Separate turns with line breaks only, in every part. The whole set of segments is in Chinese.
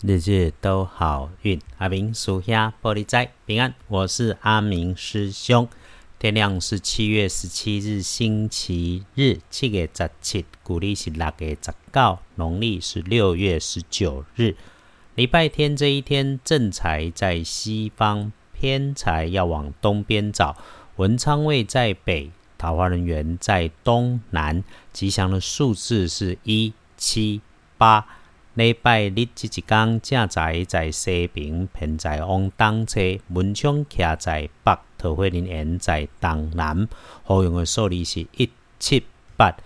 日日都好运，阿明属下玻璃仔平安。我是阿明师兄。天亮是七月十七日，星期日，七月十七，古历是六月十九，农历是六月十九日，礼拜天这一天，正财在西方，偏财要往东边找。文昌位在北，桃花人缘在东南。吉祥的数字是一七八。礼拜日即一天，正在在西平，平在往东侧，文昌徛在北，桃花林园在东南。好用的数字是一七八。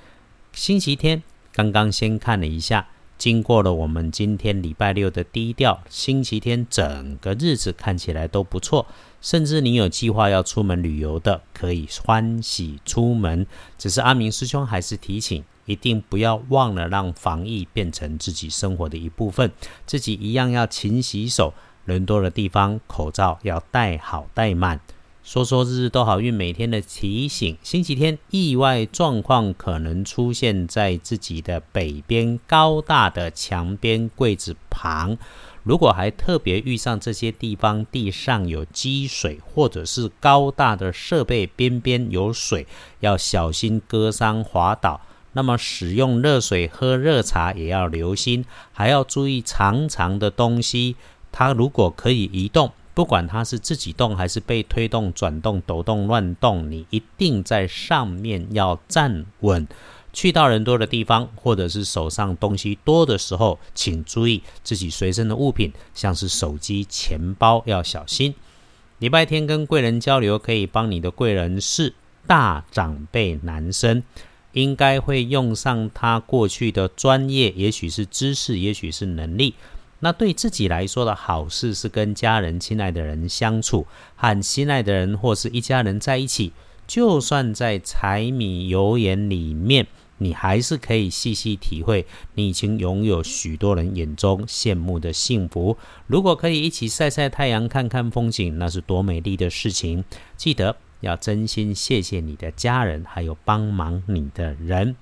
星期天刚刚先看了一下，经过了我们今天礼拜六的低调，星期天整个日子看起来都不错。甚至你有计划要出门旅游的，可以欢喜出门。只是阿明师兄还是提醒。一定不要忘了让防疫变成自己生活的一部分，自己一样要勤洗手，人多的地方口罩要戴好戴满。说说日日都好运，每天的提醒。星期天意外状况可能出现在自己的北边高大的墙边柜子旁，如果还特别遇上这些地方地上有积水，或者是高大的设备边边有水，要小心割伤滑倒。那么使用热水喝热茶也要留心，还要注意长长的东西，它如果可以移动，不管它是自己动还是被推动、转动、抖动、乱动，你一定在上面要站稳。去到人多的地方，或者是手上东西多的时候，请注意自己随身的物品，像是手机、钱包要小心。礼拜天跟贵人交流，可以帮你的贵人是大长辈男生。应该会用上他过去的专业，也许是知识，也许是能力。那对自己来说的好事是跟家人、亲爱的人相处，和心爱的人或是一家人在一起。就算在柴米油盐里面，你还是可以细细体会，你已经拥有许多人眼中羡慕的幸福。如果可以一起晒晒太阳、看看风景，那是多美丽的事情。记得。要真心谢谢你的家人，还有帮忙你的人。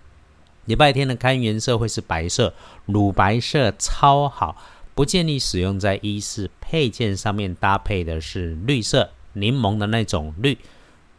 礼拜天的看颜色会是白色，乳白色超好，不建议使用在衣饰配件上面。搭配的是绿色，柠檬的那种绿。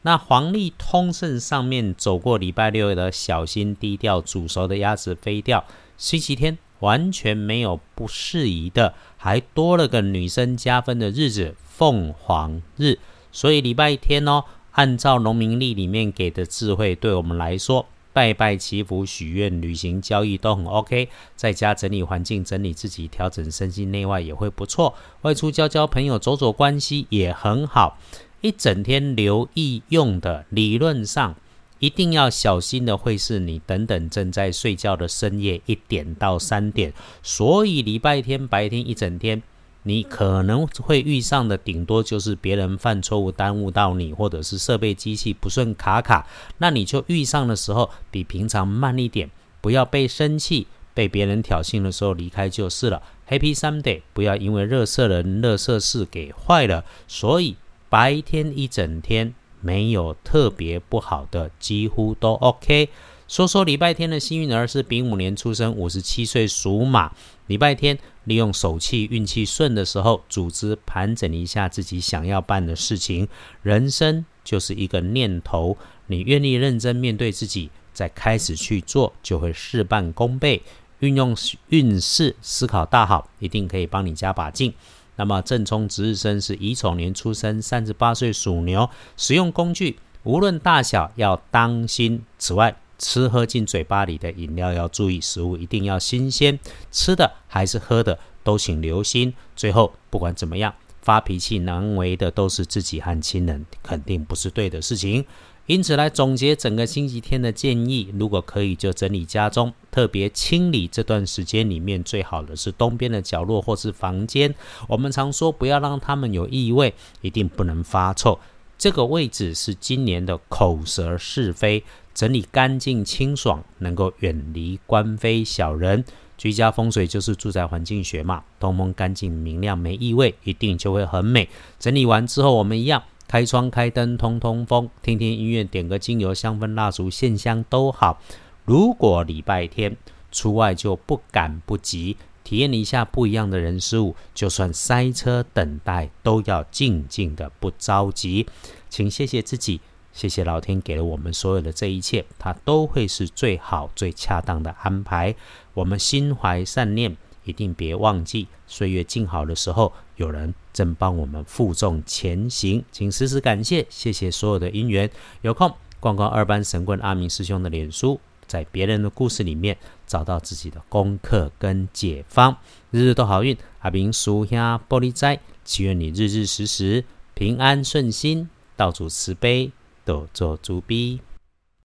那黄历通胜上面走过礼拜六的小心低调，煮熟的鸭子飞掉。星期天完全没有不适宜的，还多了个女生加分的日子——凤凰日。所以礼拜天哦。按照农民历里面给的智慧，对我们来说，拜拜祈福、许愿、旅行、交易都很 OK。在家整理环境、整理自己、调整身心内外也会不错。外出交交朋友、走走关系也很好。一整天留意用的，理论上一定要小心的，会是你等等正在睡觉的深夜一点到三点。所以礼拜天白天一整天。你可能会遇上的顶多就是别人犯错误耽误到你，或者是设备机器不顺卡卡，那你就遇上的时候比平常慢一点，不要被生气、被别人挑衅的时候离开就是了。Happy Sunday，不要因为热色人、热色事给坏了。所以白天一整天没有特别不好的，几乎都 OK。说说礼拜天的幸运儿是丙午年出生，五十七岁属马。礼拜天利用手气运气顺的时候，组织盘整一下自己想要办的事情。人生就是一个念头，你愿意认真面对自己，再开始去做，就会事半功倍。运用运势思考大好，一定可以帮你加把劲。那么正冲值日生是乙丑年出生，三十八岁属牛。使用工具无论大小要当心。此外，吃喝进嘴巴里的饮料要注意，食物一定要新鲜，吃的还是喝的都请留心。最后，不管怎么样，发脾气难为的都是自己和亲人，肯定不是对的事情。因此，来总结整个星期天的建议，如果可以就整理家中，特别清理这段时间里面最好的是东边的角落或是房间。我们常说不要让他们有异味，一定不能发臭。这个位置是今年的口舌是非。整理干净清爽，能够远离官非小人。居家风水就是住宅环境学嘛，通风干净明亮没异味，一定就会很美。整理完之后，我们一样开窗开灯通通风，听听音乐，点个精油香氛蜡烛线香都好。如果礼拜天出外就不赶不急，体验一下不一样的人事物，就算塞车等待，都要静静的不着急。请谢谢自己，谢谢老天给了我们所有的这一切，它都会是最好、最恰当的安排。我们心怀善念，一定别忘记，岁月静好的时候，有人正帮我们负重前行。请时时感谢，谢谢所有的因缘。有空逛逛二班神棍阿明师兄的脸书。在别人的故事里面找到自己的功课跟解方，日日都好运。阿明叔兄玻璃斋，祈愿你日日时时平安顺心，道主慈悲，多做主笔。